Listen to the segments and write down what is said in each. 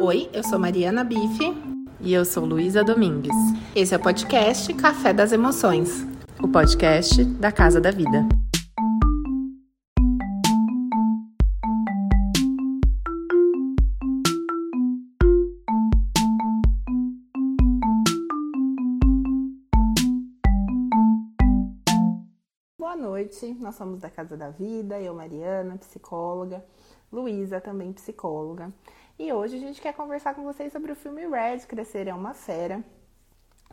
Oi, eu sou Mariana Bife. E eu sou Luísa Domingues. Esse é o podcast Café das Emoções o podcast da Casa da Vida. Boa noite, nós somos da Casa da Vida, eu, Mariana, psicóloga, Luísa, também psicóloga. E hoje a gente quer conversar com vocês sobre o filme Red, Crescer é uma Fera,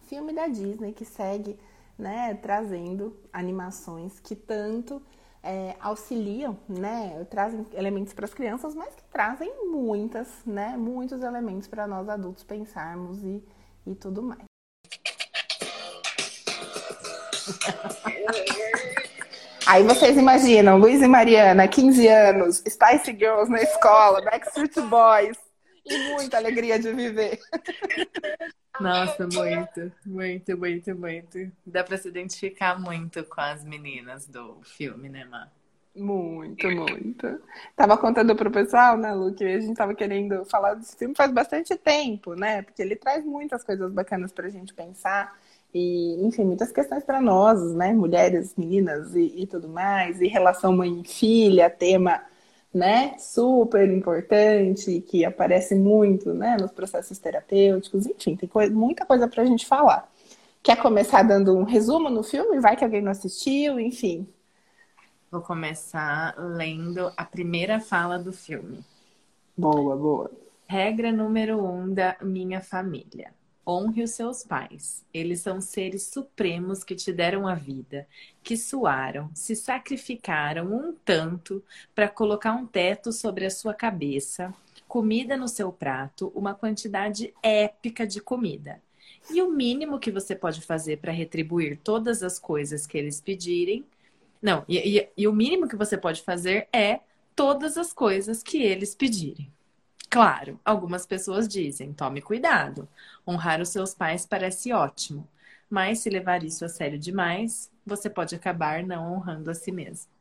filme da Disney que segue, né, trazendo animações que tanto é, auxiliam, né, trazem elementos para as crianças, mas que trazem muitas, né, muitos elementos para nós adultos pensarmos e, e tudo mais. Aí vocês imaginam, Luiz e Mariana, 15 anos, Spice Girls na escola, Backstreet Boys e muita alegria de viver. Nossa, muito, muito, muito, muito. Dá para se identificar muito com as meninas do filme, né, Má? Muito, muito. Tava contando pro pessoal, né, Lu, que a gente tava querendo falar desse filme faz bastante tempo, né? Porque ele traz muitas coisas bacanas pra gente pensar e, enfim, muitas questões para nós, né, mulheres, meninas e, e tudo mais, e relação mãe-filha, tema, né, super importante, que aparece muito, né, nos processos terapêuticos, enfim, tem coisa, muita coisa para a gente falar. Quer começar dando um resumo no filme? Vai que alguém não assistiu, enfim. Vou começar lendo a primeira fala do filme. Boa, boa. Regra número um da minha família. Honre os seus pais. Eles são seres supremos que te deram a vida, que suaram, se sacrificaram um tanto para colocar um teto sobre a sua cabeça, comida no seu prato, uma quantidade épica de comida. E o mínimo que você pode fazer para retribuir todas as coisas que eles pedirem. Não, e, e, e o mínimo que você pode fazer é todas as coisas que eles pedirem. Claro, algumas pessoas dizem: tome cuidado. Honrar os seus pais parece ótimo, mas se levar isso a sério demais, você pode acabar não honrando a si mesmo.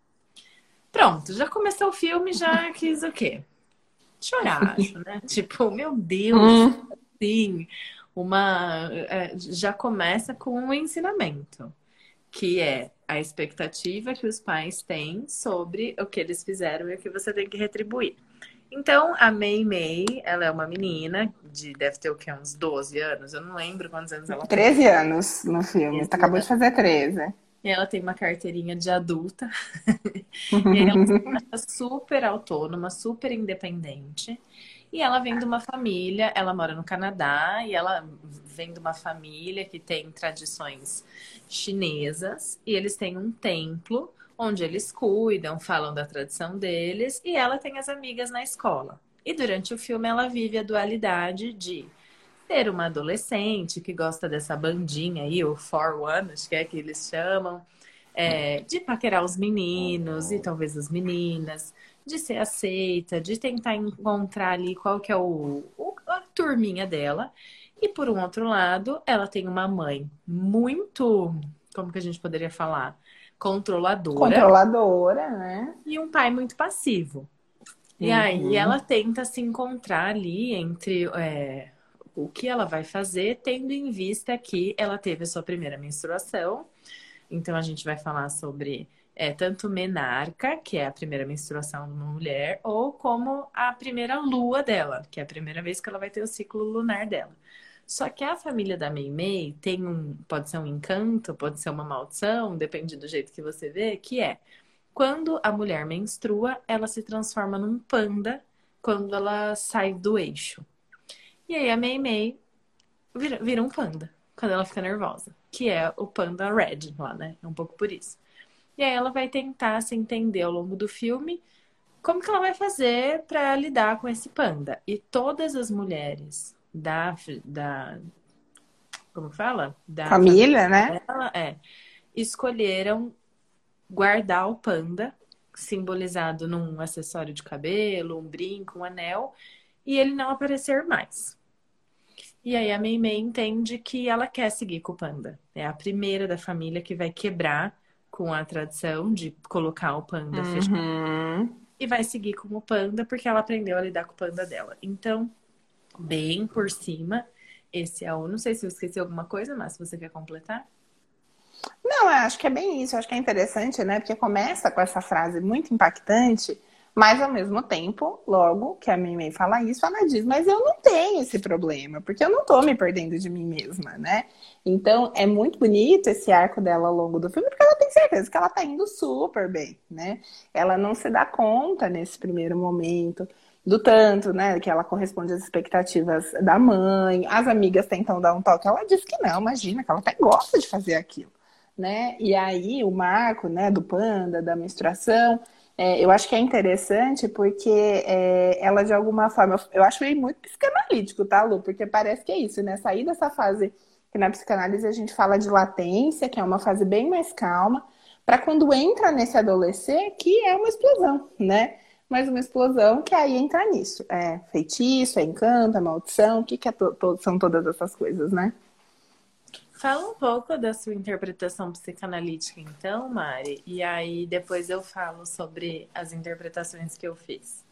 Pronto, já começou o filme, já quis o quê? Chorar, acho, né? Tipo, meu Deus, hum. sim. Uma. É, já começa com um ensinamento, que é a expectativa que os pais têm sobre o que eles fizeram e o que você tem que retribuir. Então, a Mei Mei, ela é uma menina de deve ter o que uns 12 anos, eu não lembro quantos anos ela tem. 13 anos no filme, tá acabou de fazer 13. E ela tem uma carteirinha de adulta. e ela é super autônoma, super independente. E ela vem de uma família, ela mora no Canadá e ela vem de uma família que tem tradições chinesas e eles têm um templo onde eles cuidam, falam da tradição deles, e ela tem as amigas na escola. E durante o filme ela vive a dualidade de ser uma adolescente que gosta dessa bandinha aí, o For One, acho que é que eles chamam, é, de paquerar os meninos e talvez as meninas, de ser aceita, de tentar encontrar ali qual que é o, o a turminha dela. E por um outro lado, ela tem uma mãe muito, como que a gente poderia falar? Controladora. Controladora, né? E um pai muito passivo. E uhum. aí ela tenta se encontrar ali entre é, o que ela vai fazer, tendo em vista que ela teve a sua primeira menstruação. Então a gente vai falar sobre é, tanto menarca, que é a primeira menstruação de uma mulher, ou como a primeira lua dela, que é a primeira vez que ela vai ter o ciclo lunar dela. Só que a família da Mei Mei tem um, pode ser um encanto, pode ser uma maldição, depende do jeito que você vê, que é quando a mulher menstrua, ela se transforma num panda quando ela sai do eixo. E aí a Mei vira, vira um panda quando ela fica nervosa, que é o panda red lá, né? É um pouco por isso. E aí ela vai tentar se entender ao longo do filme como que ela vai fazer para lidar com esse panda. E todas as mulheres da, da como fala? Da família, família né? Dela, é, escolheram guardar o panda, simbolizado num acessório de cabelo, um brinco, um anel, e ele não aparecer mais. E aí a Mei Mei entende que ela quer seguir com o panda. É a primeira da família que vai quebrar com a tradição de colocar o panda uhum. fechado. E vai seguir com o panda porque ela aprendeu a lidar com o panda dela. Então, bem por cima. Esse é o. Não sei se eu esqueci alguma coisa, mas se você quer completar. Não, acho que é bem isso. Acho que é interessante, né? Porque começa com essa frase muito impactante, mas ao mesmo tempo, logo que a Mimei fala isso, ela diz: Mas eu não tenho esse problema, porque eu não tô me perdendo de mim mesma, né? Então é muito bonito esse arco dela ao longo do filme, porque ela tem certeza que ela tá indo super bem, né? Ela não se dá conta nesse primeiro momento do tanto, né, que ela corresponde às expectativas da mãe. As amigas tentam dar um toque, ela diz que não, imagina, que ela até gosta de fazer aquilo, né? E aí o marco, né, do panda, da menstruação, é, eu acho que é interessante porque é, ela de alguma forma, eu acho meio muito psicanalítico, tá, Lu? Porque parece que é isso, né? Sair dessa fase que na psicanálise a gente fala de latência, que é uma fase bem mais calma, para quando entra nesse adolescer, que é uma explosão, né? Mas uma explosão que aí entra nisso. É feitiço, é encanto, é maldição, o que, que é to são todas essas coisas, né? Fala um pouco da sua interpretação psicanalítica, então, Mari, e aí depois eu falo sobre as interpretações que eu fiz.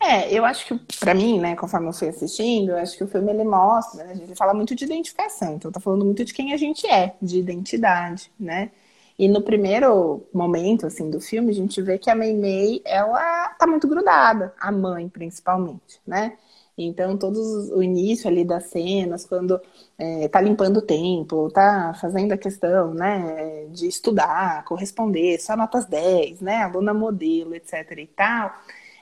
É, eu acho que, para mim, né, conforme eu fui assistindo, eu acho que o filme ele mostra, né, ele fala muito de identificação, então tá falando muito de quem a gente é, de identidade, né? E no primeiro momento, assim, do filme, a gente vê que a Mei Mei, ela tá muito grudada, a mãe, principalmente, né? Então, todos o início ali das cenas, quando é, tá limpando o templo, tá fazendo a questão, né, de estudar, corresponder, só notas 10, né, aluna modelo, etc e tal,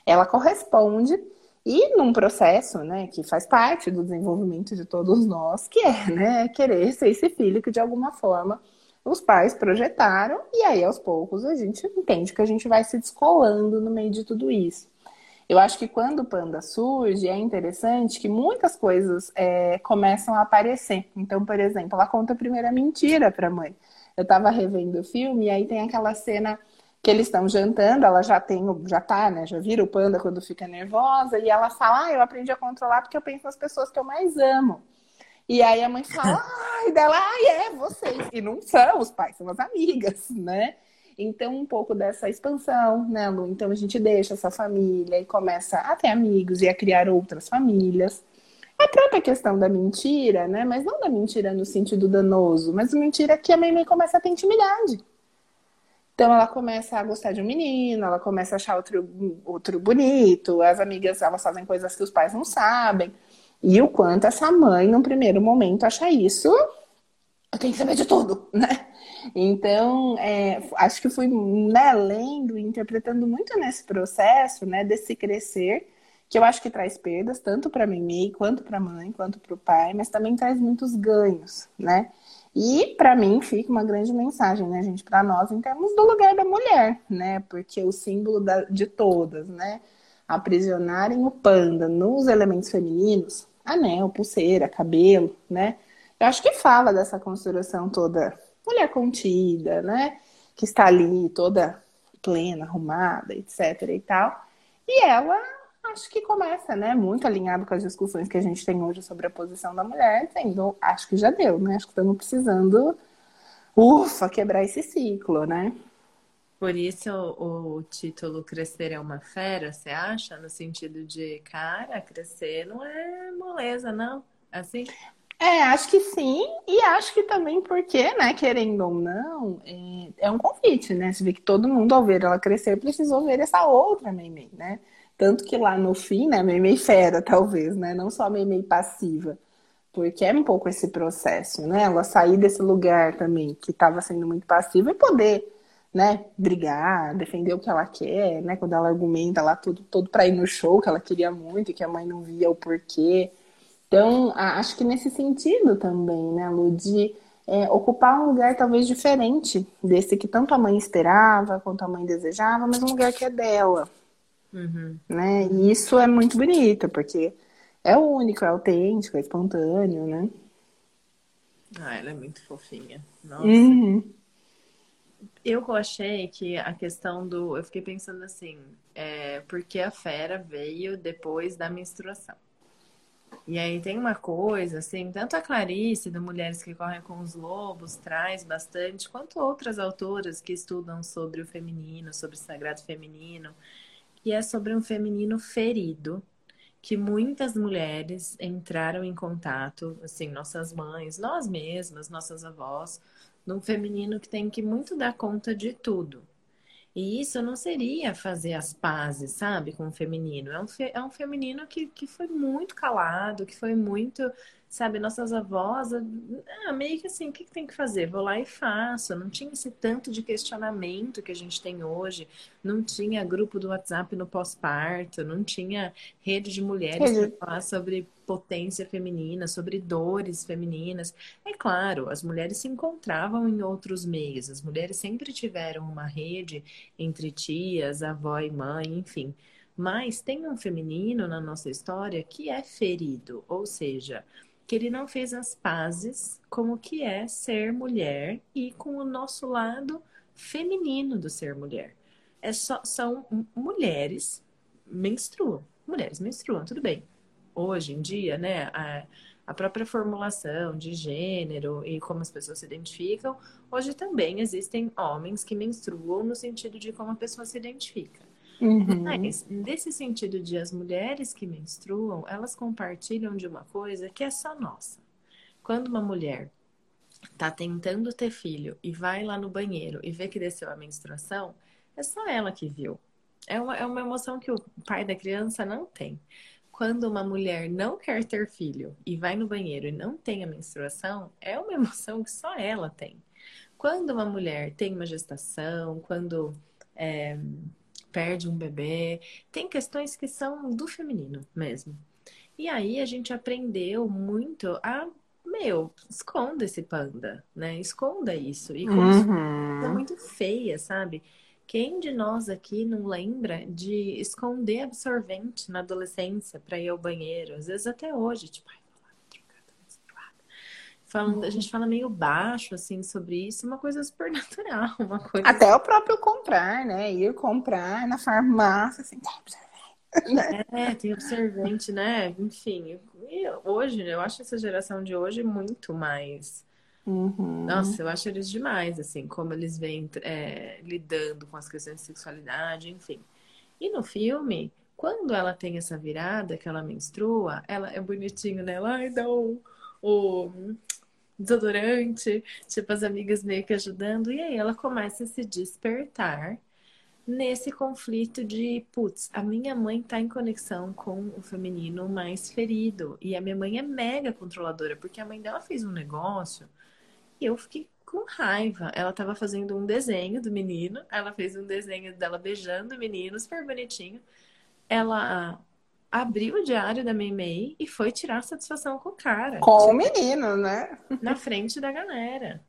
ela corresponde e num processo, né, que faz parte do desenvolvimento de todos nós, que é, né, querer ser esse filho que de alguma forma os pais projetaram, e aí aos poucos a gente entende que a gente vai se descolando no meio de tudo isso. Eu acho que quando o panda surge, é interessante que muitas coisas é, começam a aparecer. Então, por exemplo, ela conta a primeira mentira para a mãe. Eu estava revendo o filme e aí tem aquela cena que eles estão jantando, ela já tem, já tá, né? Já vira o panda quando fica nervosa, e ela fala: Ah, eu aprendi a controlar porque eu penso nas pessoas que eu mais amo. E aí a mãe fala, ai, dela, ai, é, vocês. E não são os pais, são as amigas, né? Então, um pouco dessa expansão, né, Lu? Então, a gente deixa essa família e começa a ter amigos e a criar outras famílias. A própria questão da mentira, né? Mas não da mentira no sentido danoso, mas mentira que a mãe começa a ter intimidade. Então ela começa a gostar de um menino, ela começa a achar outro, outro bonito, as amigas elas fazem coisas que os pais não sabem. E o quanto essa mãe, num primeiro momento, acha isso, eu tenho que saber de tudo, né? Então, é, acho que fui né, lendo interpretando muito nesse processo, né, desse crescer, que eu acho que traz perdas, tanto para a Mimi, quanto para a mãe, quanto para o pai, mas também traz muitos ganhos, né? E para mim fica uma grande mensagem, né, gente, para nós em termos do lugar da mulher, né? Porque o símbolo da, de todas, né? Aprisionarem o panda nos elementos femininos, anel, pulseira, cabelo, né? Eu acho que fala dessa construção toda mulher contida, né? Que está ali toda plena, arrumada, etc e tal. E ela acho que começa, né, muito alinhado com as discussões que a gente tem hoje sobre a posição da mulher, tendo, acho que já deu, né? Acho que estamos precisando, ufa, quebrar esse ciclo, né? Por isso o, o, título Crescer é uma fera, você acha? No sentido de, cara, crescer não é moleza, não? Assim? É, acho que sim, e acho que também porque, né, querendo ou não, é, é um convite, né? Você vê que todo mundo, ao ver ela crescer, precisou ver essa outra Meimei, né? Tanto que lá no fim, né, Meimei fera, talvez, né? Não só Meimei passiva. Porque é um pouco esse processo, né? Ela sair desse lugar também que estava sendo muito passiva e poder né, brigar, defender o que ela quer, né, quando ela argumenta lá tudo, todo para ir no show que ela queria muito e que a mãe não via o porquê. Então, acho que nesse sentido também, né, Lu, de é, ocupar um lugar talvez diferente desse que tanto a mãe esperava, quanto a mãe desejava, mas um lugar que é dela. Uhum. Né? E isso é muito bonito, porque é único, é autêntico, é espontâneo, né? Ah, ela é muito fofinha. Nossa. Uhum. Eu achei que a questão do. Eu fiquei pensando assim, é, porque a fera veio depois da menstruação. E aí tem uma coisa, assim, tanto a Clarice, do Mulheres que Correm com os Lobos, traz bastante, quanto outras autoras que estudam sobre o feminino, sobre o sagrado feminino, que é sobre um feminino ferido, que muitas mulheres entraram em contato, assim, nossas mães, nós mesmas, nossas avós, num feminino que tem que muito dar conta de tudo. E isso não seria fazer as pazes, sabe, com o feminino. É um, fe é um feminino que, que foi muito calado, que foi muito sabe, nossas avós, ah, meio que assim, o que, que tem que fazer? Vou lá e faço. Não tinha esse tanto de questionamento que a gente tem hoje, não tinha grupo do WhatsApp no pós-parto, não tinha rede de mulheres para falar sobre potência feminina, sobre dores femininas. É claro, as mulheres se encontravam em outros meios, as mulheres sempre tiveram uma rede entre tias, avó e mãe, enfim. Mas tem um feminino na nossa história que é ferido, ou seja, que ele não fez as pazes com o que é ser mulher e com o nosso lado feminino do ser mulher. É só, são mulheres menstruam. Mulheres menstruam, tudo bem. Hoje em dia, né, a, a própria formulação de gênero e como as pessoas se identificam, hoje também existem homens que menstruam no sentido de como a pessoa se identifica. Uhum. Mas, nesse sentido de as mulheres que menstruam, elas compartilham de uma coisa que é só nossa. Quando uma mulher tá tentando ter filho e vai lá no banheiro e vê que desceu a menstruação, é só ela que viu. É uma, é uma emoção que o pai da criança não tem. Quando uma mulher não quer ter filho e vai no banheiro e não tem a menstruação, é uma emoção que só ela tem. Quando uma mulher tem uma gestação, quando é, perde um bebê. Tem questões que são do feminino mesmo. E aí a gente aprendeu muito a, meu, esconda esse panda, né? Esconda isso. E como uhum. é muito feia, sabe? Quem de nós aqui não lembra de esconder absorvente na adolescência para ir ao banheiro? Às vezes até hoje, tipo, Falando, a gente fala meio baixo, assim, sobre isso, uma coisa super natural, uma coisa... Até o próprio comprar, né? Ir comprar na farmácia, assim. É, tem absorvente, né? Enfim, hoje, eu acho essa geração de hoje muito mais... Uhum. Nossa, eu acho eles demais, assim, como eles vêm é, lidando com as questões de sexualidade, enfim. E no filme, quando ela tem essa virada, que ela menstrua, ela é bonitinho, né? Ela, ai, dá o, o desodorante, tipo, as amigas meio que ajudando. E aí ela começa a se despertar nesse conflito de, putz, a minha mãe tá em conexão com o feminino mais ferido. E a minha mãe é mega controladora, porque a mãe dela fez um negócio e eu fiquei com raiva. Ela tava fazendo um desenho do menino, ela fez um desenho dela beijando o menino, super bonitinho. Ela abriu o diário da Meimei e foi tirar satisfação com o cara. Com tipo, o menino, né? Na frente da galera.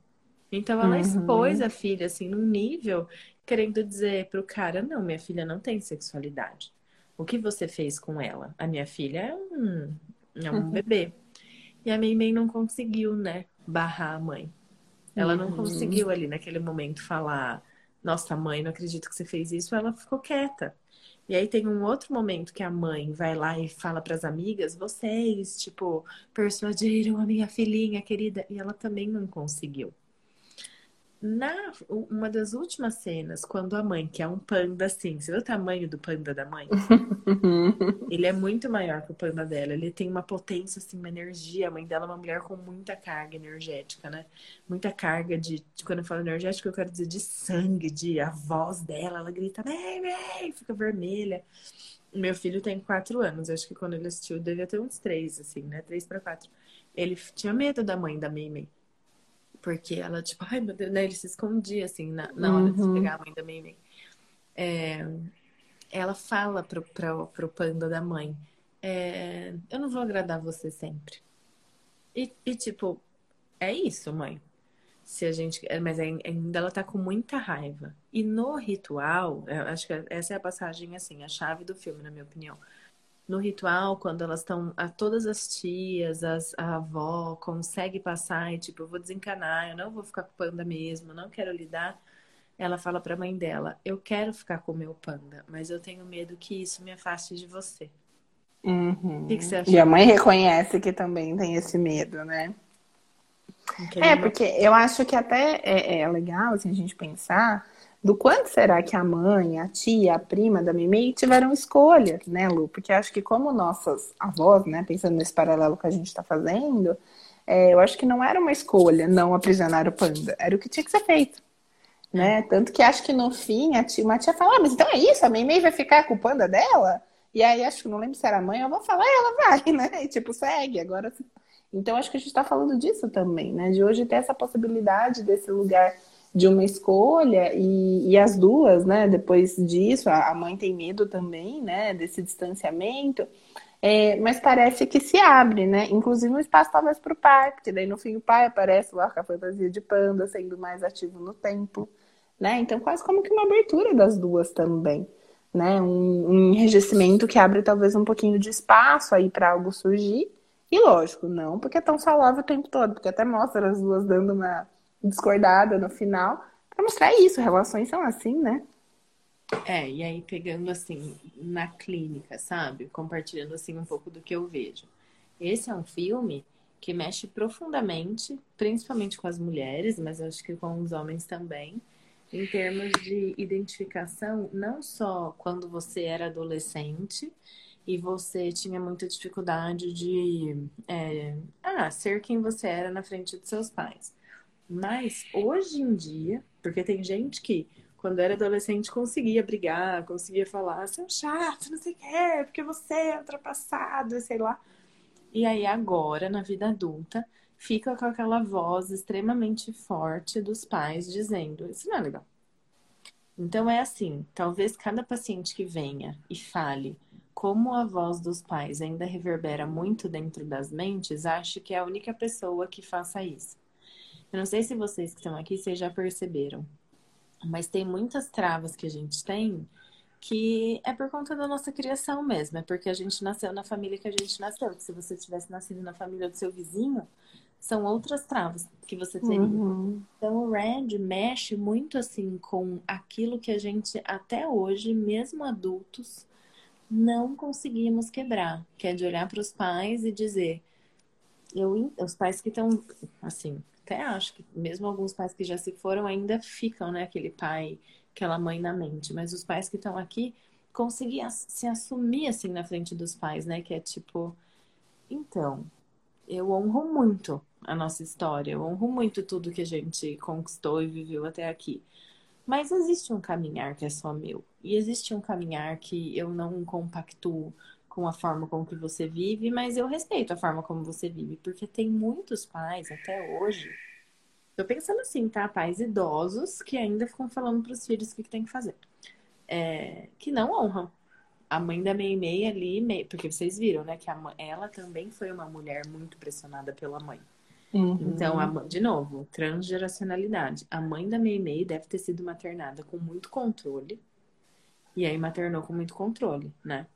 Então ela uhum. expôs a filha, assim, num nível, querendo dizer pro cara: não, minha filha não tem sexualidade. O que você fez com ela? A minha filha é um, é um uhum. bebê. E a Meimei não conseguiu, né, barrar a mãe. Ela não uhum. conseguiu ali naquele momento falar: nossa, mãe, não acredito que você fez isso. Ela ficou quieta. E aí tem um outro momento que a mãe vai lá e fala para as amigas: vocês, tipo, persuadiram a minha filhinha querida. E ela também não conseguiu. Na uma das últimas cenas, quando a mãe, que é um panda assim, você vê o tamanho do panda da mãe? ele é muito maior que o panda dela. Ele tem uma potência, assim, uma energia. A mãe dela é uma mulher com muita carga energética, né? Muita carga de, quando eu falo energética, eu quero dizer de sangue, de a voz dela. Ela grita, bem, fica vermelha. Meu filho tem quatro anos. Acho que quando ele assistiu, devia ter uns três, assim, né? Três para quatro. Ele tinha medo da mãe da Mimi. Porque ela, tipo, ai meu Deus, né? Ele se escondia, assim, na, na hora uhum. de pegar a mãe da Mimi. É, ela fala pro, pro, pro panda da mãe: é, Eu não vou agradar você sempre. E, e, tipo, é isso, mãe. Se a gente. É, mas ainda ela tá com muita raiva. E no ritual, acho que essa é a passagem, assim, a chave do filme, na minha opinião no ritual, quando elas estão, a todas as tias, as, a avó, consegue passar e tipo, eu vou desencanar, eu não vou ficar com o panda mesmo, não quero lidar. Ela fala para a mãe dela: Eu quero ficar com o meu panda, mas eu tenho medo que isso me afaste de você. Uhum. Que? E a mãe reconhece que também tem esse medo, né? É, porque eu acho que até é, é legal assim, a gente pensar do quanto será que a mãe, a tia, a prima da Mimi tiveram escolha, né, Lu? Porque acho que como nossas avós, né, pensando nesse paralelo que a gente está fazendo, é, eu acho que não era uma escolha não aprisionar o panda, era o que tinha que ser feito. Né? Tanto que acho que no fim a tia, uma tia fala, ah, mas então é isso, a Mimi vai ficar com o panda dela? E aí acho que não lembro se era a mãe, eu vou falar, ela vai, né? E tipo, segue, agora. Então acho que a gente está falando disso também, né? De hoje ter essa possibilidade desse lugar de uma escolha e, e as duas, né? Depois disso, a, a, mãe tem medo também, né? Desse distanciamento. É, mas parece que se abre, né? Inclusive um espaço talvez para o pai, porque daí no fim o pai aparece lá com a fantasia de panda, sendo mais ativo no tempo, né? Então quase como que uma abertura das duas também, né? Um, um enrijecimento que abre talvez um pouquinho de espaço aí para algo surgir. E lógico, não porque é tão saudável o tempo todo, porque até mostra as duas dando uma discordada no final, para mostrar isso, relações são assim, né? É, e aí pegando assim na clínica, sabe? Compartilhando assim um pouco do que eu vejo. Esse é um filme que mexe profundamente, principalmente com as mulheres, mas eu acho que com os homens também, em termos de identificação, não só quando você era adolescente e você tinha muita dificuldade de é, ah, ser quem você era na frente de seus pais, mas hoje em dia, porque tem gente que quando era adolescente conseguia brigar, conseguia falar, você é chato, não sei o que, porque você é ultrapassado, sei lá. E aí agora, na vida adulta, fica com aquela voz extremamente forte dos pais dizendo, isso não é legal. Então é assim, talvez cada paciente que venha e fale como a voz dos pais ainda reverbera muito dentro das mentes, ache que é a única pessoa que faça isso. Eu não sei se vocês que estão aqui, vocês já perceberam, mas tem muitas travas que a gente tem que é por conta da nossa criação mesmo, é porque a gente nasceu na família que a gente nasceu. se você tivesse nascido na família do seu vizinho, são outras travas que você teria. Uhum. Então o Red mexe muito assim com aquilo que a gente até hoje, mesmo adultos, não conseguimos quebrar, que é de olhar para os pais e dizer, eu, os pais que estão assim, até acho que mesmo alguns pais que já se foram ainda ficam, né? Aquele pai, aquela mãe na mente. Mas os pais que estão aqui conseguiam se assumir assim na frente dos pais, né? Que é tipo, então, eu honro muito a nossa história, eu honro muito tudo que a gente conquistou e viveu até aqui. Mas existe um caminhar que é só meu. E existe um caminhar que eu não compactuo com a forma como que você vive, mas eu respeito a forma como você vive, porque tem muitos pais até hoje. Tô pensando assim, tá? Pais idosos que ainda ficam falando para os filhos o que, que tem que fazer. É, que não honram. A mãe da Meimei ali, porque vocês viram, né? Que a, ela também foi uma mulher muito pressionada pela mãe. Uhum. Então, a, de novo, transgeracionalidade. A mãe da Meimei deve ter sido maternada com muito controle. E aí maternou com muito controle, né?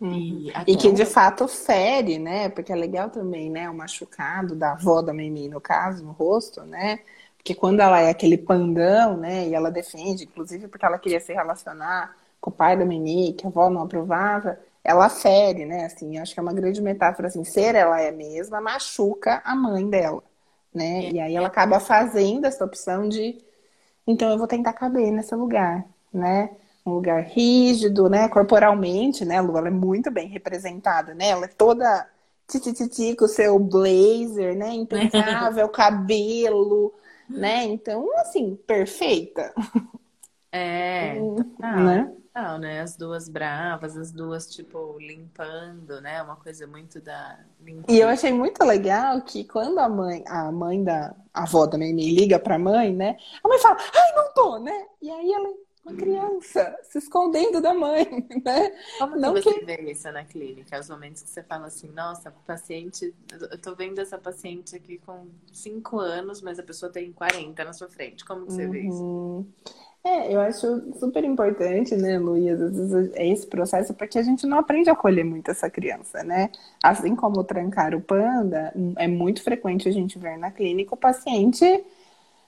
Uhum. E, e, que de fato fere, né? Porque é legal também, né? O machucado da avó da Mimi, no caso, no rosto, né? Porque quando ela é aquele pandão, né? E ela defende, inclusive porque ela queria se relacionar com o pai da Mimi, que a avó não aprovava, ela fere, né? Assim, acho que é uma grande metáfora, assim, ser ela é mesma, machuca a mãe dela, né? É. E aí ela acaba fazendo essa opção de, então eu vou tentar caber nesse lugar, né? Um lugar rígido, né? Corporalmente, né? A Lu, ela é muito bem representada, né? Ela é toda titititi com o seu blazer, né? Impecável, cabelo, né? Então, assim, perfeita. É, ah, né? Não, né? As duas bravas, as duas, tipo, limpando, né? Uma coisa muito da E eu achei muito legal que quando a mãe, a mãe da a avó da Mimi liga pra mãe, né? A mãe fala, ai, não tô, né? E aí ela uma criança se escondendo da mãe, né? Como Não que você que... vê isso na clínica? Os momentos que você fala assim, nossa, paciente, eu tô vendo essa paciente aqui com 5 anos, mas a pessoa tem 40 na sua frente. Como que você uhum. vê isso? Uhum. É, eu acho super importante, né, Luiz, é esse processo, porque a gente não aprende a acolher muito essa criança, né? Assim como trancar o panda, é muito frequente a gente ver na clínica o paciente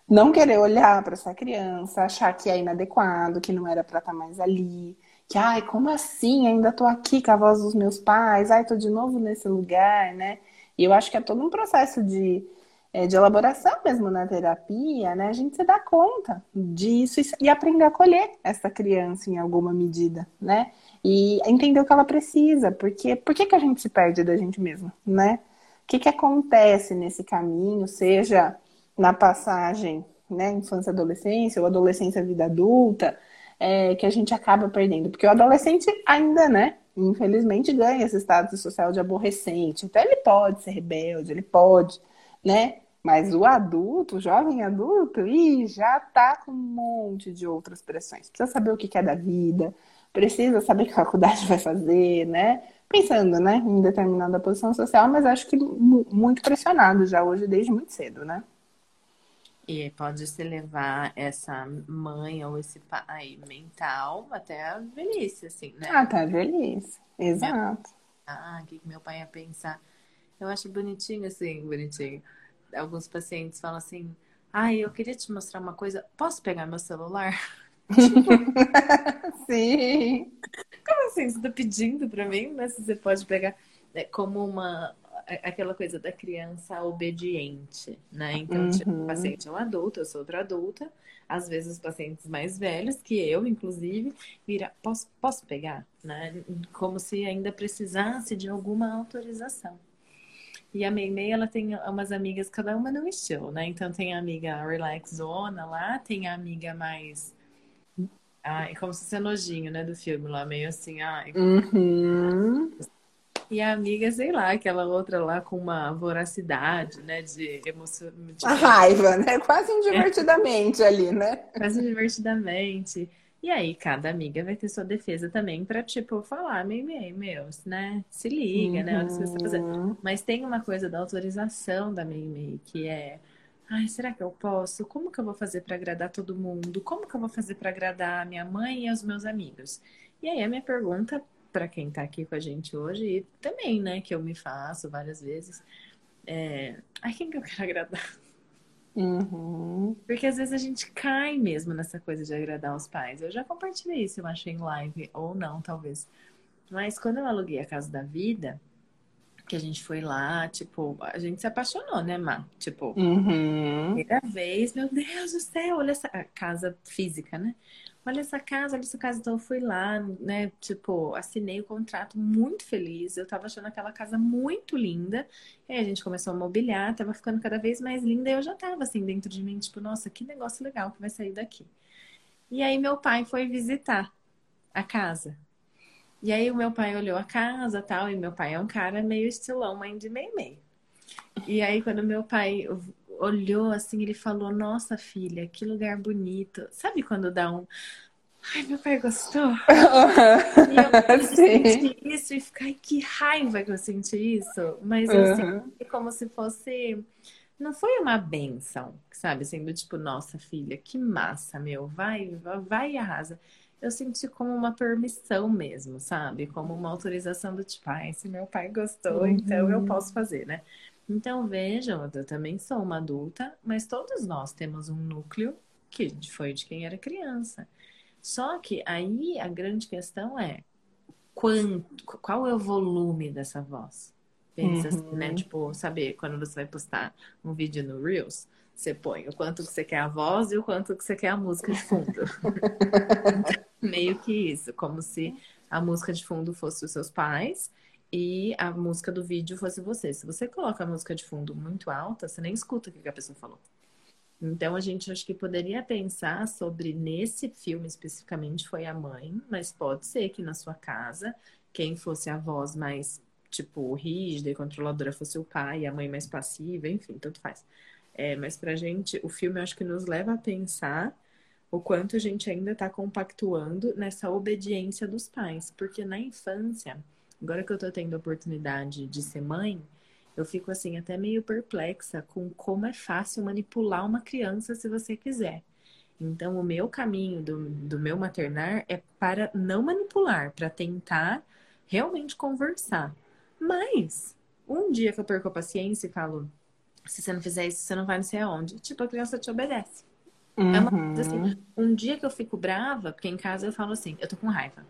não querer olhar para essa criança, achar que é inadequado, que não era para estar tá mais ali, que ai, como assim? Ainda tô aqui com a voz dos meus pais, ai, tô de novo nesse lugar, né? E eu acho que é todo um processo de é, de elaboração mesmo na terapia, né, a gente se dá conta disso e aprender a acolher essa criança em alguma medida, né? E entender o que ela precisa, porque por que, que a gente se perde da gente mesmo, né? O que, que acontece nesse caminho, seja na passagem, né, infância adolescência ou adolescência vida adulta, é, que a gente acaba perdendo, porque o adolescente ainda, né, infelizmente ganha esse status social de aborrecente, então ele pode ser rebelde, ele pode né? Mas o adulto, o jovem adulto, ih, já tá com um monte de outras pressões. Precisa saber o que é da vida, precisa saber que faculdade vai fazer, né? Pensando, né, em determinada posição social, mas acho que muito pressionado já hoje, desde muito cedo, né? E pode se levar essa mãe ou esse pai mental até a velhice, assim, né? Até a velhice, exato. Ah, o que meu pai ia pensar? Eu acho bonitinho, assim, bonitinho. Alguns pacientes falam assim: ai, eu queria te mostrar uma coisa, posso pegar meu celular? Sim. Como assim? Você tá pedindo para mim, mas você pode pegar é como uma aquela coisa da criança obediente, né? Então, uhum. tipo, o paciente é um adulto, eu sou outra adulta. Às vezes, os pacientes mais velhos, que eu, inclusive, vira, posso, posso pegar? Né? Como se ainda precisasse de alguma autorização. E a Meimei, ela tem umas amigas, cada uma num estilo, né? Então tem a amiga relax zona lá, tem a amiga mais. Ai, como se fosse nojinho, né? Do filme lá, meio assim, ai. Uhum. E a amiga, sei lá, aquela outra lá com uma voracidade, né? De emoção. De... A raiva, né? Quase divertidamente é. ali, né? Quase divertidamente. E aí, cada amiga vai ter sua defesa também para tipo, falar, meio, meio, meus, né? Se liga, uhum. né? Olha o que você tá fazendo. Uhum. Mas tem uma coisa da autorização da Mei Mei, que é. Ai, será que eu posso? Como que eu vou fazer para agradar todo mundo? Como que eu vou fazer para agradar a minha mãe e os meus amigos? E aí a minha pergunta para quem tá aqui com a gente hoje e também, né, que eu me faço várias vezes, é, ai, quem que eu quero agradar? Uhum. Porque às vezes a gente cai mesmo nessa coisa de agradar os pais. Eu já compartilhei isso, eu achei em live, ou não, talvez. Mas quando eu aluguei a Casa da Vida, que a gente foi lá, tipo, a gente se apaixonou, né, Má? Tipo, uhum. primeira vez, meu Deus do céu, olha essa casa física, né? Olha essa casa, olha essa casa. Então eu fui lá, né? Tipo, assinei o contrato muito feliz. Eu tava achando aquela casa muito linda. E aí a gente começou a mobiliar, tava ficando cada vez mais linda. E eu já tava assim dentro de mim, tipo, nossa, que negócio legal que vai sair daqui. E aí meu pai foi visitar a casa. E aí o meu pai olhou a casa tal, e meu pai é um cara meio estilão, mãe de meio meio. E aí quando meu pai olhou assim, ele falou: Nossa, filha, que lugar bonito. Sabe quando dá um. Ai, meu pai gostou. e eu senti isso e fiquei, que raiva que eu senti isso. Mas eu uhum. senti como se fosse. Não foi uma benção, sabe? Assim, do tipo, nossa filha, que massa, meu, vai, vai e arrasa. Eu senti como uma permissão mesmo, sabe? Como uma autorização do tipo, ai, se meu pai gostou, uhum. então eu posso fazer, né? Então vejam, eu também sou uma adulta, mas todos nós temos um núcleo que foi de quem era criança. Só que aí a grande questão é quanto, qual é o volume dessa voz? Pensa uhum. assim, né? Uhum. Tipo, saber quando você vai postar um vídeo no Reels, você põe o quanto que você quer a voz e o quanto que você quer a música de fundo. Meio que isso, como se a música de fundo fosse os seus pais e a música do vídeo fosse você. Se você coloca a música de fundo muito alta, você nem escuta o que a pessoa falou. Então a gente acho que poderia pensar sobre nesse filme especificamente foi a mãe, mas pode ser que na sua casa quem fosse a voz mais tipo rígida e controladora fosse o pai, a mãe mais passiva, enfim, tanto faz. É, mas pra gente o filme acho que nos leva a pensar o quanto a gente ainda está compactuando nessa obediência dos pais, porque na infância Agora que eu tô tendo a oportunidade de ser mãe, eu fico assim até meio perplexa com como é fácil manipular uma criança se você quiser. Então, o meu caminho do, do meu maternar é para não manipular, para tentar realmente conversar. Mas, um dia que eu perco a paciência e falo, se você não fizer isso, você não vai não sei aonde. Tipo, a criança te obedece. Uhum. É uma coisa assim. Uhum. Um dia que eu fico brava, porque em casa eu falo assim, eu tô com raiva.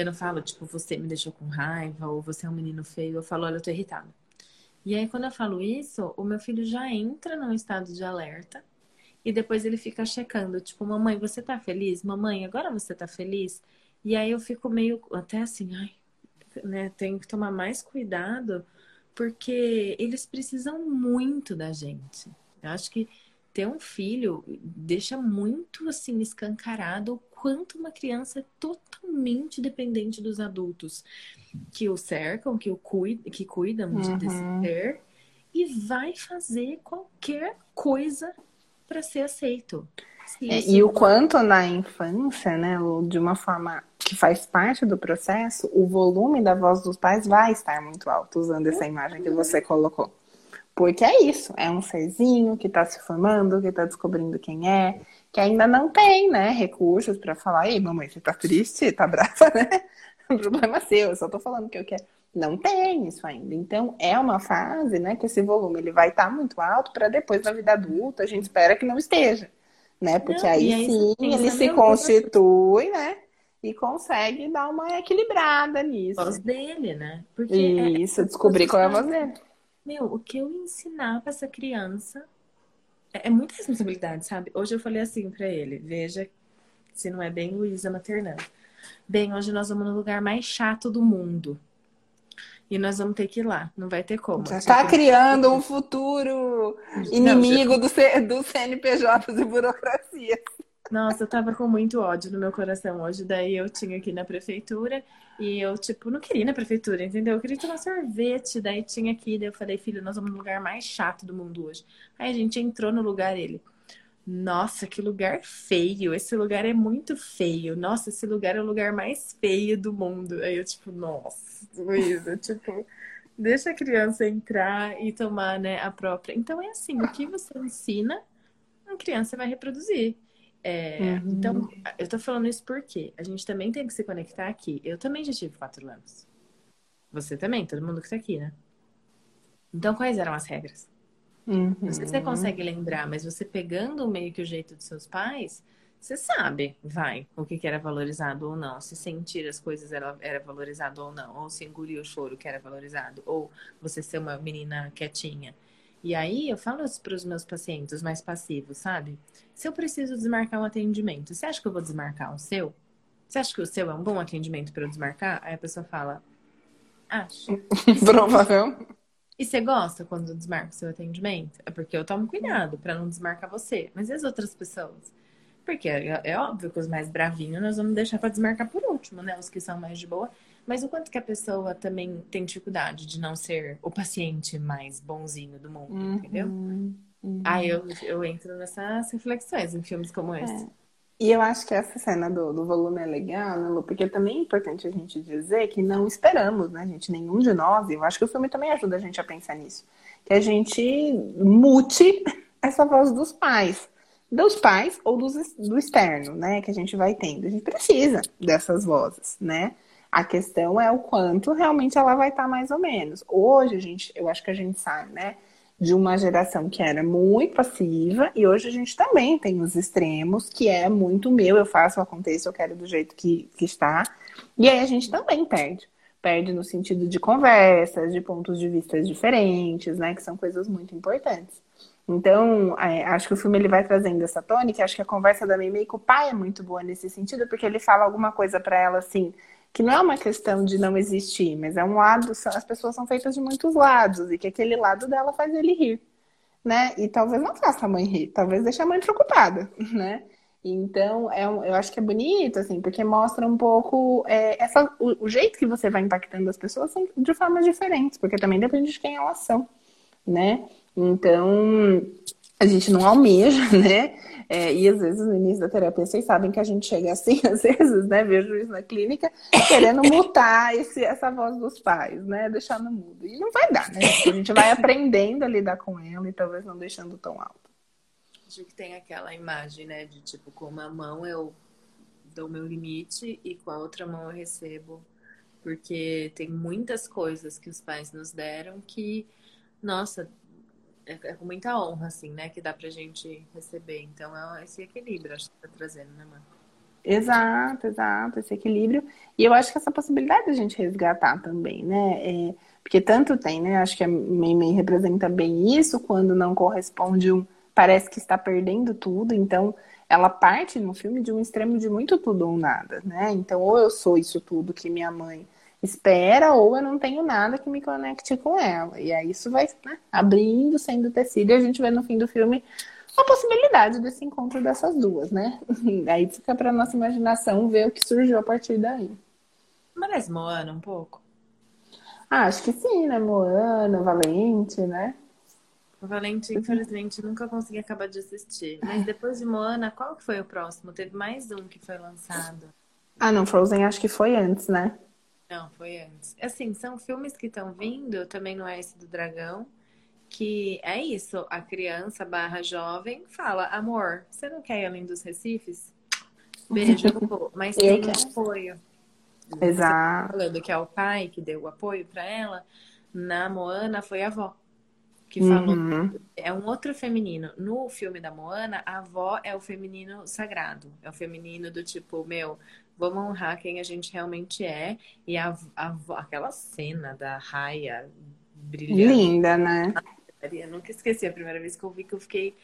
Eu não falo, tipo, você me deixou com raiva ou você é um menino feio. Eu falo, olha, eu tô irritada. E aí, quando eu falo isso, o meu filho já entra num estado de alerta e depois ele fica checando, tipo, mamãe, você tá feliz? Mamãe, agora você tá feliz? E aí eu fico meio até assim, ai, né, tenho que tomar mais cuidado, porque eles precisam muito da gente. Eu acho que ter um filho deixa muito assim escancarado o quanto uma criança é totalmente dependente dos adultos que o cercam, que o cuidam, que cuidam uhum. desse ser e vai fazer qualquer coisa para ser aceito. É, e o quanto na infância, né, de uma forma que faz parte do processo, o volume da voz dos pais vai estar muito alto, usando essa imagem que você colocou. Porque é isso, é um serzinho que está se formando, que está descobrindo quem é, que ainda não tem, né, recursos para falar, ei, mamãe, você tá triste, tá brava, né? O problema é seu, eu só tô falando que eu quero. Não tem isso ainda. Então, é uma fase, né, que esse volume ele vai estar tá muito alto para depois na vida adulta a gente espera que não esteja, né? Porque não, aí, aí, sim ele se constitui, né? E consegue dar uma equilibrada nisso. A voz dele, né? Porque é isso, é... descobrir qual é a voz dele. Meu, o que eu ensinar para essa criança é, é muita responsabilidade, sabe? Hoje eu falei assim para ele: veja se não é bem Luísa maternando. Bem, hoje nós vamos no lugar mais chato do mundo. E nós vamos ter que ir lá, não vai ter como. Já está criando um futuro inimigo não, já... do, do CNPJ e burocracia. Nossa, eu tava com muito ódio no meu coração hoje. Daí eu tinha aqui na prefeitura e eu, tipo, não queria ir na prefeitura, entendeu? Eu queria tomar sorvete. Daí tinha aqui, daí eu falei, filho, nós vamos no lugar mais chato do mundo hoje. Aí a gente entrou no lugar, ele. Nossa, que lugar feio. Esse lugar é muito feio. Nossa, esse lugar é o lugar mais feio do mundo. Aí eu, tipo, nossa, Luísa, tipo, deixa a criança entrar e tomar, né, a própria. Então é assim, o que você ensina, a criança vai reproduzir. É, uhum. Então, eu tô falando isso porque a gente também tem que se conectar aqui. Eu também já tive quatro anos. Você também, todo mundo que tá aqui, né? Então, quais eram as regras? Uhum. Não sei se você consegue lembrar, mas você pegando meio que o jeito dos seus pais, você sabe, vai, o que, que era valorizado ou não. Se sentir as coisas era, era valorizado ou não. Ou se engolir o choro que era valorizado. Ou você ser uma menina quietinha. E aí eu falo isso para os meus pacientes mais passivos, sabe? Se eu preciso desmarcar um atendimento, você acha que eu vou desmarcar o seu? Você acha que o seu é um bom atendimento para eu desmarcar? Aí a pessoa fala, acho. Provável. E você gosta quando desmarca o seu atendimento? É porque eu tomo cuidado para não desmarcar você. Mas e as outras pessoas? Porque é, é óbvio que os mais bravinhos nós vamos deixar para desmarcar por último, né? Os que são mais de boa. Mas o quanto que a pessoa também tem dificuldade de não ser o paciente mais bonzinho do mundo, uhum, entendeu? Uhum. Aí eu, eu entro nessas reflexões em filmes como é. esse. E eu acho que essa cena do, do volume é legal, né, Lu? Porque também é importante a gente dizer que não esperamos, né, gente? Nenhum de nós, e eu acho que o filme também ajuda a gente a pensar nisso. Que a gente mute essa voz dos pais. Dos pais ou dos, do externo, né? Que a gente vai tendo. A gente precisa dessas vozes, né? A questão é o quanto realmente ela vai estar tá mais ou menos. Hoje, a gente, eu acho que a gente sabe, né? De uma geração que era muito passiva, e hoje a gente também tem os extremos, que é muito meu, eu faço, aconteça, eu quero do jeito que, que está. E aí a gente também perde. Perde no sentido de conversas, de pontos de vista diferentes, né? Que são coisas muito importantes. Então, é, acho que o filme ele vai trazendo essa tônica. Acho que a conversa da Mimi com o pai é muito boa nesse sentido, porque ele fala alguma coisa para ela assim: que não é uma questão de não existir, mas é um lado, as pessoas são feitas de muitos lados, e que aquele lado dela faz ele rir, né? E talvez não faça a mãe rir, talvez deixe a mãe preocupada, né? Então, é um, eu acho que é bonito, assim, porque mostra um pouco é, essa, o, o, jeito que você vai impactando as pessoas de formas diferentes, porque também depende de quem elas são, né? Então, a gente não almeja, né? É, e às vezes no início da terapia, vocês sabem que a gente chega assim, às vezes, né? Vejo isso na clínica, querendo mutar esse, essa voz dos pais, né? Deixar no mudo. E não vai dar, né? A gente vai aprendendo a lidar com ela e talvez não deixando tão alto. Acho que tem aquela imagem, né? De tipo, com uma mão eu dou meu limite e com a outra mão eu recebo. Porque tem muitas coisas que os pais nos deram que, nossa, é, é, com muita honra, assim, né? Que dá pra gente receber. Então é esse equilíbrio, acho que tá trazendo, né, mano? Exato, exato, esse equilíbrio. E eu acho que essa possibilidade a gente resgatar também, né? É, Porque tanto tem, né? Acho que a Mei representa bem isso, quando não corresponde um. Parece que está perdendo tudo, então ela parte no filme de um extremo de muito tudo ou nada, né? Então, ou eu sou isso tudo que minha mãe espera, ou eu não tenho nada que me conecte com ela. E aí isso vai né, abrindo, sendo tecido, e a gente vê no fim do filme a possibilidade desse encontro dessas duas, né? Aí fica para nossa imaginação ver o que surgiu a partir daí. Parece Moana um pouco? Ah, acho que sim, né? Moana, Valente, né? Valente, infelizmente, nunca consegui acabar de assistir. Mas depois de Moana, qual que foi o próximo? Teve mais um que foi lançado. Ah, não, Frozen acho que foi antes, né? Não, foi antes. Assim, são filmes que estão vindo, também não é esse do dragão, que é isso, a criança barra jovem fala, amor, você não quer ir além dos Recifes? Beijo, mas tem quero. apoio. Exato. Tá falando que é o pai que deu o apoio para ela, na Moana foi a avó que falou. Uhum. É um outro feminino. No filme da Moana, a avó é o feminino sagrado. É o feminino do tipo, meu, vamos honrar quem a gente realmente é. E a, a aquela cena da raia brilhante. Linda, né? Eu nunca esqueci a primeira vez que eu vi que eu fiquei,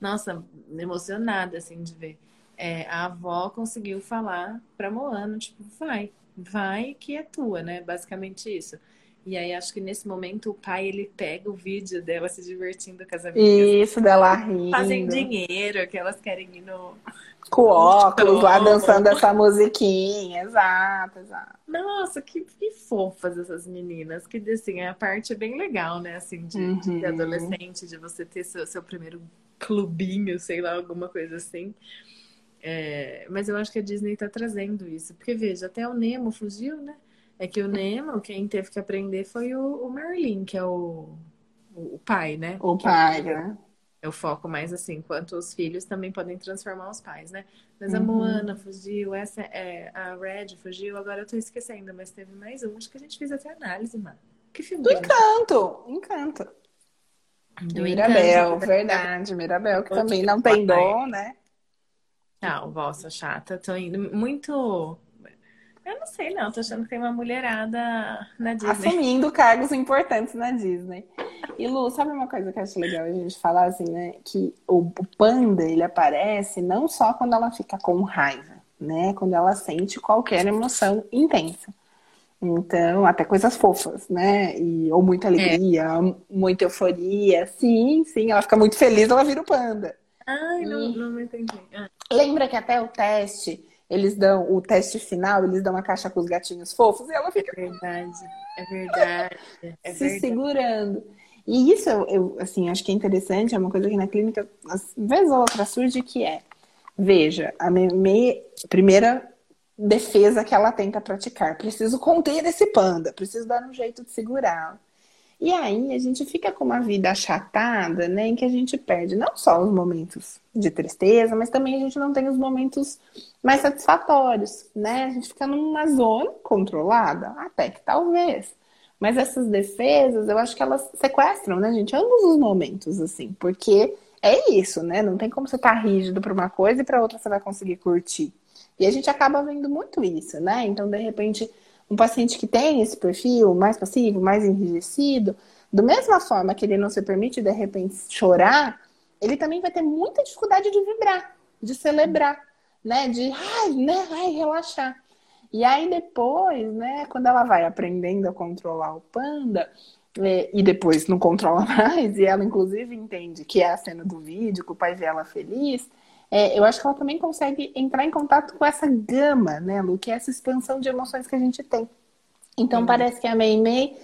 nossa, emocionada, assim, de ver. É, a avó conseguiu falar pra Moana, tipo, vai, vai que é tua, né? Basicamente isso. E aí acho que nesse momento o pai ele pega o vídeo dela se divertindo com as amigas. Isso, dela rindo. Fazem dinheiro, que elas querem ir no. Com óculos, lá dançando essa musiquinha. Exato, exato. Nossa, que, que fofas essas meninas. Que assim, a parte é bem legal, né? Assim, de, uhum. de adolescente, de você ter seu, seu primeiro clubinho, sei lá, alguma coisa assim. É, mas eu acho que a Disney tá trazendo isso. Porque, veja, até o Nemo fugiu, né? É que o Nemo, quem teve que aprender foi o, o Merlin, que é o, o, pai, né? O que pai, é, né? O foco mais assim, enquanto os filhos também podem transformar os pais, né? Mas uhum. a Moana fugiu, essa é a Red fugiu, agora eu tô esquecendo, mas teve mais um, acho que a gente fez até análise, mano. Que filme? Do Encanto, Encanto. Do Mirabel, Encanto, verdade, Mirabel, que também não tem dom, né? Ah, vossa chata, tô indo muito eu não sei, não. Tô achando que tem uma mulherada na Disney. Assumindo cargos importantes na Disney. E Lu, sabe uma coisa que eu acho legal a gente falar assim, né? Que o, panda, ele aparece não só quando ela fica com raiva, né? Quando ela sente qualquer emoção intensa. Então, até coisas fofas, né? E, ou muita alegria, é. muita euforia. Sim, sim, ela fica muito feliz, ela vira o panda. Ai, e... não, não entendi. Ah. Lembra que até o teste eles dão o teste final, eles dão uma caixa com os gatinhos fofos e ela fica. É verdade, é verdade. É se verdade. segurando. E isso, eu, assim, acho que é interessante, é uma coisa que na clínica, às vezes ou outra surge, que é, veja, a minha primeira defesa que ela tenta praticar, preciso conter esse panda, preciso dar um jeito de segurá-lo. E aí a gente fica com uma vida achatada, né, em que a gente perde não só os momentos de tristeza, mas também a gente não tem os momentos mais satisfatórios, né? A gente fica numa zona controlada, até que talvez. Mas essas defesas, eu acho que elas sequestram, né, gente? Ambos os momentos, assim, porque é isso, né? Não tem como você estar tá rígido para uma coisa e para outra você vai conseguir curtir. E a gente acaba vendo muito isso, né? Então, de repente, um paciente que tem esse perfil mais passivo, mais enrijecido, da mesma forma que ele não se permite de repente chorar, ele também vai ter muita dificuldade de vibrar, de celebrar, né? De ai, né? Ai, relaxar. E aí depois, né, quando ela vai aprendendo a controlar o panda, é, e depois não controla mais, e ela inclusive entende que é a cena do vídeo, que o pai vê ela feliz, é, eu acho que ela também consegue entrar em contato com essa gama, né, Lu, que é essa expansão de emoções que a gente tem. Então, parece que a Mei Mei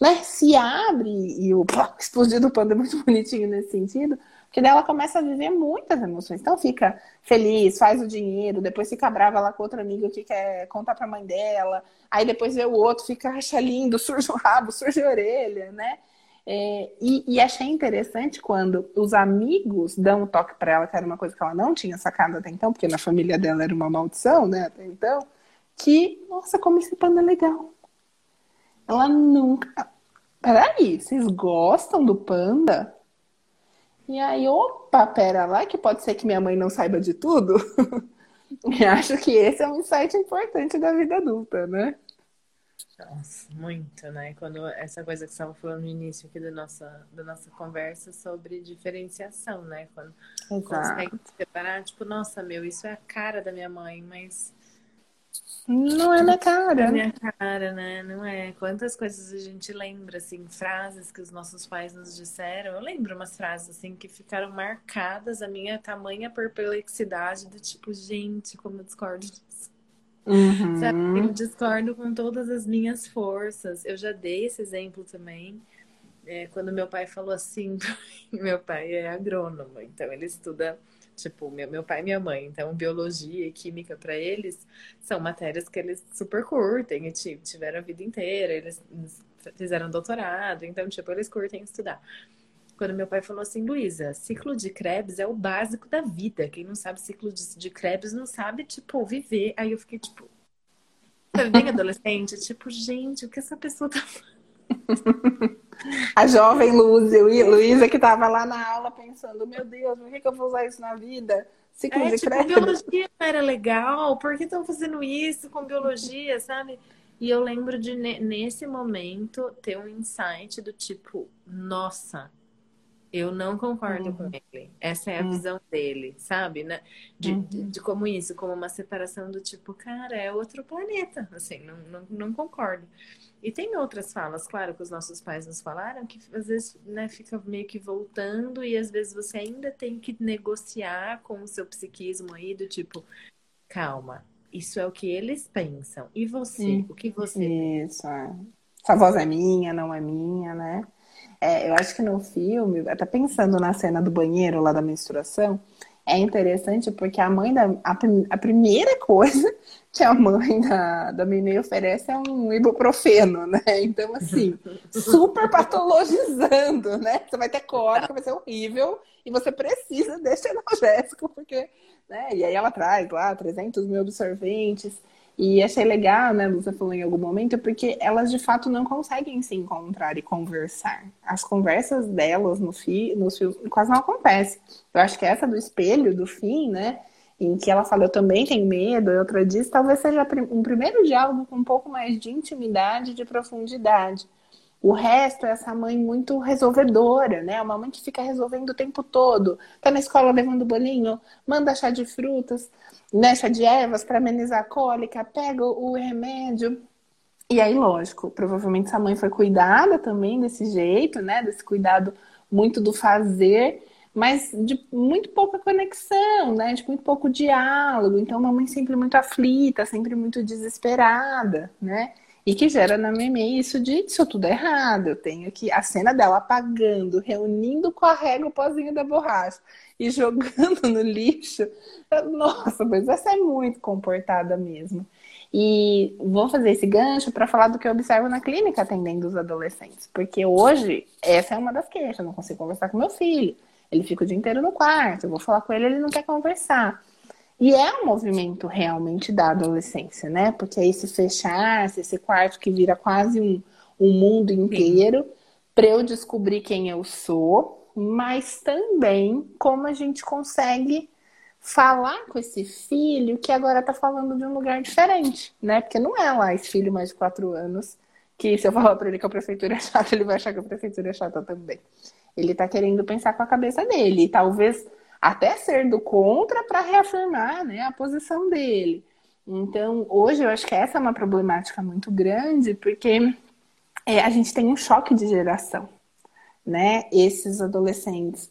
né, se abre e o explodir do panda é muito bonitinho nesse sentido, porque daí ela começa a viver muitas emoções. Então, fica feliz, faz o dinheiro, depois fica brava lá com outra amiga que quer contar pra mãe dela, aí depois vê o outro, fica acha lindo, surge o rabo, surge a orelha, né? É, e, e, achei interessante quando os amigos dão um toque para ela, que era uma coisa que ela não tinha sacado até então, porque na família dela era uma maldição, né, até então, que, nossa, como esse panda é legal. Ela nunca. Peraí, vocês gostam do panda? E aí, opa, pera lá, que pode ser que minha mãe não saiba de tudo. e acho que esse é um insight importante da vida adulta, né? Nossa, muito, né? Quando essa coisa que você estava falando no início aqui da nossa, da nossa conversa sobre diferenciação, né? Quando Exato. consegue separar, tipo, nossa, meu, isso é a cara da minha mãe, mas. Não é minha cara. Não é minha cara, né? Não é. Quantas coisas a gente lembra, assim, frases que os nossos pais nos disseram. Eu lembro umas frases, assim, que ficaram marcadas, a minha tamanha perplexidade do tipo, gente, como eu discordo disso. Uhum. Sabe? Eu discordo com todas as minhas forças. Eu já dei esse exemplo também. É, quando meu pai falou assim, meu pai é agrônomo, então ele estuda, tipo, meu, meu pai e minha mãe, então biologia e química para eles são matérias que eles super curtem e tiveram a vida inteira, eles fizeram doutorado, então, tipo, eles curtem estudar quando meu pai falou assim, Luísa, ciclo de Krebs é o básico da vida. Quem não sabe ciclo de, Krebs não sabe, tipo, viver. Aí eu fiquei, tipo, bem adolescente, tipo, gente, o que essa pessoa tá A jovem Luísa que tava lá na aula pensando, meu Deus, por que, que eu vou usar isso na vida? Ciclo é, de tipo, Krebs. biologia não era legal, por que estão fazendo isso com biologia, sabe? E eu lembro de, nesse momento, ter um insight do tipo, nossa, eu não concordo uhum. com ele. Essa é a uhum. visão dele, sabe? Né? De, uhum. de, de, como isso, como uma separação do tipo, cara, é outro planeta. Assim, não, não, não, concordo. E tem outras falas, claro, que os nossos pais nos falaram, que às vezes né, fica meio que voltando e às vezes você ainda tem que negociar com o seu psiquismo aí, do tipo, calma, isso é o que eles pensam. E você? O que você Isso, é. Essa voz é minha, não é minha, né? É, eu acho que no filme, até pensando na cena do banheiro lá da menstruação, é interessante porque a mãe da. A, a primeira coisa que a mãe da, da Minei oferece é um ibuprofeno, né? Então, assim, super patologizando, né? Você vai ter cólica, vai ser horrível, e você precisa desse analgésico, porque. Né? E aí ela traz lá 300 mil absorventes. E achei legal, né, Lusa falou em algum momento, porque elas de fato não conseguem se encontrar e conversar. As conversas delas no fi, nos filmes quase não acontecem. Eu acho que essa do espelho, do fim, né, em que ela fala eu também tenho medo, e outra diz, talvez seja um primeiro diálogo com um pouco mais de intimidade, de profundidade. O resto é essa mãe muito resolvedora, né? Uma mãe que fica resolvendo o tempo todo. Tá na escola levando bolinho, manda chá de frutas, né? Chá de ervas para amenizar a cólica, pega o remédio. E aí, lógico, provavelmente essa mãe foi cuidada também desse jeito, né? Desse cuidado muito do fazer, mas de muito pouca conexão, né? De muito pouco diálogo. Então, uma mãe sempre muito aflita, sempre muito desesperada, né? E que gera na meme isso de isso tudo é errado. Eu tenho que a cena dela apagando, reunindo com a régua o pozinho da borracha e jogando no lixo. Nossa, mas essa é muito comportada mesmo. E vou fazer esse gancho para falar do que eu observo na clínica atendendo os adolescentes. Porque hoje, essa é uma das queixas. Eu não consigo conversar com meu filho. Ele fica o dia inteiro no quarto. Eu vou falar com ele, ele não quer conversar. E é um movimento realmente da adolescência, né? Porque é esse fechar, esse quarto que vira quase um, um mundo inteiro para eu descobrir quem eu sou, mas também como a gente consegue falar com esse filho que agora tá falando de um lugar diferente, né? Porque não é lá esse filho mais de quatro anos que se eu falar para ele que a prefeitura é chata, ele vai achar que a prefeitura é chata também. Ele tá querendo pensar com a cabeça dele. E talvez até ser do contra para reafirmar né, a posição dele. Então, hoje eu acho que essa é uma problemática muito grande, porque é, a gente tem um choque de geração, né? Esses adolescentes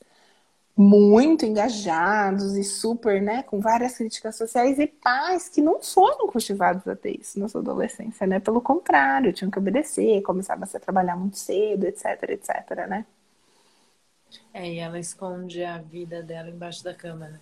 muito engajados e super, né, com várias críticas sociais e pais que não foram cultivados a ter isso na sua adolescência, né? Pelo contrário, tinham que obedecer, começavam a trabalhar muito cedo, etc, etc, né? É, e ela esconde a vida dela embaixo da cama, né?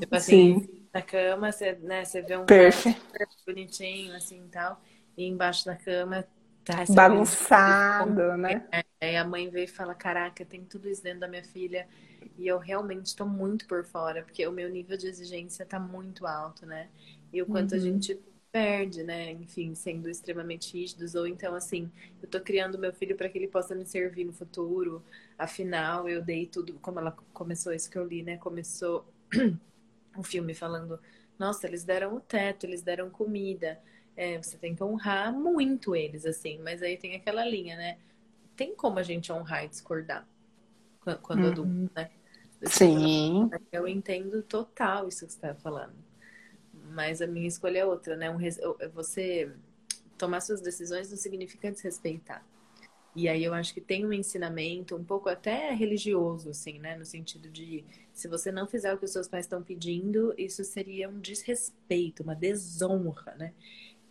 tipo assim, Sim. na cama, você, né, você vê um Perfeito. bonitinho, assim e tal, e embaixo da cama tá bagunçado, né? Aí a mãe vê e fala: Caraca, tem tudo isso dentro da minha filha. E eu realmente estou muito por fora, porque o meu nível de exigência está muito alto, né? E o quanto uhum. a gente perde, né? Enfim, sendo extremamente rígidos. Ou então, assim, eu tô criando meu filho para que ele possa me servir no futuro. Afinal, eu dei tudo. Como ela começou isso que eu li, né? Começou o filme falando: nossa, eles deram o teto, eles deram comida. É, você tem que honrar muito eles, assim, mas aí tem aquela linha, né? Tem como a gente honrar e discordar quando uhum. adulto, né? Sim. Eu entendo total isso que você está falando. Mas a minha escolha é outra, né? Um, você tomar suas decisões não significa desrespeitar. E aí eu acho que tem um ensinamento um pouco até religioso, assim, né? No sentido de se você não fizer o que os seus pais estão pedindo, isso seria um desrespeito, uma desonra, né?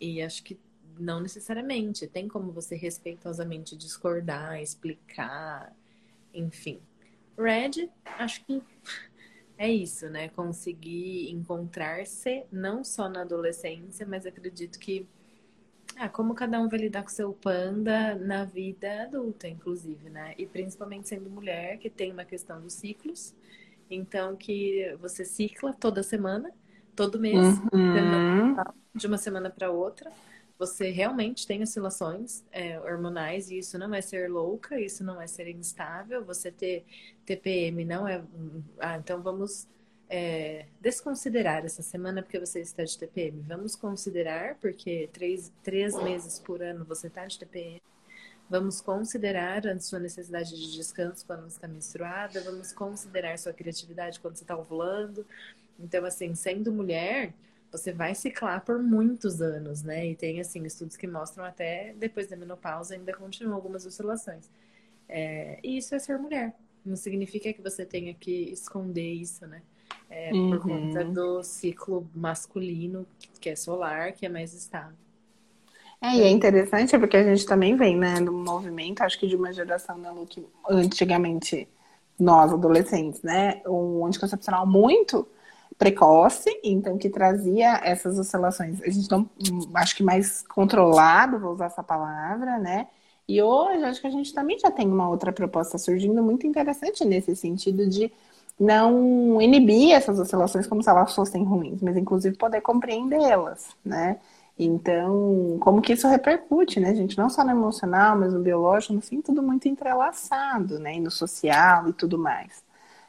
E acho que não necessariamente. Tem como você respeitosamente discordar, explicar, enfim. Red, acho que é isso, né? Conseguir encontrar-se não só na adolescência, mas acredito que ah, como cada um vai lidar com seu panda na vida adulta, inclusive, né? E principalmente sendo mulher, que tem uma questão dos ciclos. Então, que você cicla toda semana, todo mês, uhum. de uma semana para outra. Você realmente tem oscilações é, hormonais e isso não é ser louca, isso não é ser instável. Você ter TPM não é. Ah, então vamos é, desconsiderar essa semana porque você está de TPM. Vamos considerar, porque três, três meses por ano você está de TPM. Vamos considerar a sua necessidade de descanso quando você está menstruada. Vamos considerar sua criatividade quando você está ovulando. Então, assim, sendo mulher, você vai ciclar por muitos anos, né? E tem, assim, estudos que mostram até depois da menopausa ainda continuam algumas oscilações. É, e isso é ser mulher. Não significa que você tenha que esconder isso, né? é, uhum. por conta do ciclo masculino, que é solar, que é mais estável. É, e é interessante porque a gente também vem, né, do movimento, acho que de uma geração, né, Lu, que antigamente nós, adolescentes, né, um anticoncepcional muito precoce, então que trazia essas oscilações, a gente não, acho que mais controlado, vou usar essa palavra, né, e hoje acho que a gente também já tem uma outra proposta surgindo muito interessante nesse sentido de não inibir essas oscilações como se elas fossem ruins, mas inclusive poder compreendê-las, né? Então, como que isso repercute, né, gente? Não só no emocional, mas no biológico, no fim, tudo muito entrelaçado, né? E no social e tudo mais.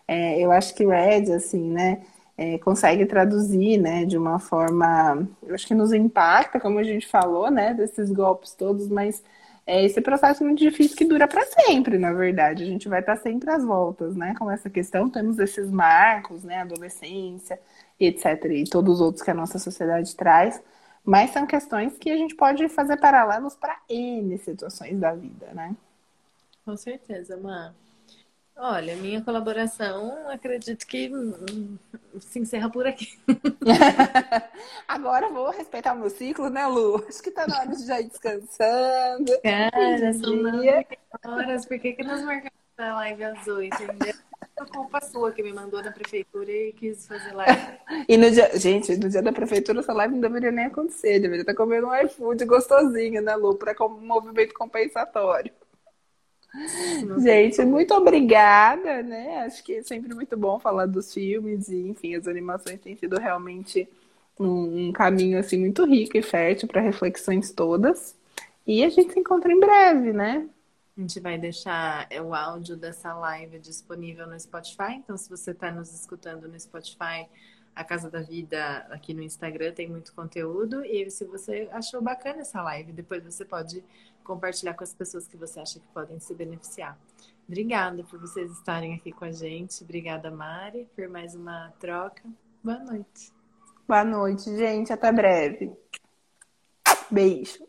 É, eu acho que Red, assim, né, é, consegue traduzir, né, de uma forma, eu acho que nos impacta, como a gente falou, né, desses golpes todos, mas é esse processo muito difícil que dura para sempre, na verdade. A gente vai estar sempre às voltas, né? Com essa questão, temos esses marcos, né? Adolescência, etc. E todos os outros que a nossa sociedade traz. Mas são questões que a gente pode fazer paralelos para N situações da vida, né? Com certeza, Má. Olha, minha colaboração, acredito que hum, se encerra por aqui. Agora vou respeitar o meu ciclo, né, Lu? Acho que tá na hora de já ir descansando. Cara, são horas. Por que, que nós marcamos a live às oito? É culpa sua que me mandou na prefeitura e quis fazer live. E no dia, gente, no dia da prefeitura essa live não deveria nem acontecer, deveria estar comendo um iFood gostosinho, né, Lu? Para um movimento compensatório. Gente, muito obrigada, né? Acho que é sempre muito bom falar dos filmes e, enfim, as animações têm sido realmente um, um caminho assim muito rico e fértil para reflexões todas. E a gente se encontra em breve, né? A gente vai deixar o áudio dessa live disponível no Spotify. Então, se você está nos escutando no Spotify, a Casa da Vida aqui no Instagram tem muito conteúdo. E se você achou bacana essa live, depois você pode compartilhar com as pessoas que você acha que podem se beneficiar. Obrigada por vocês estarem aqui com a gente. Obrigada, Mari, por mais uma troca. Boa noite. Boa noite, gente. Até breve. Beijo.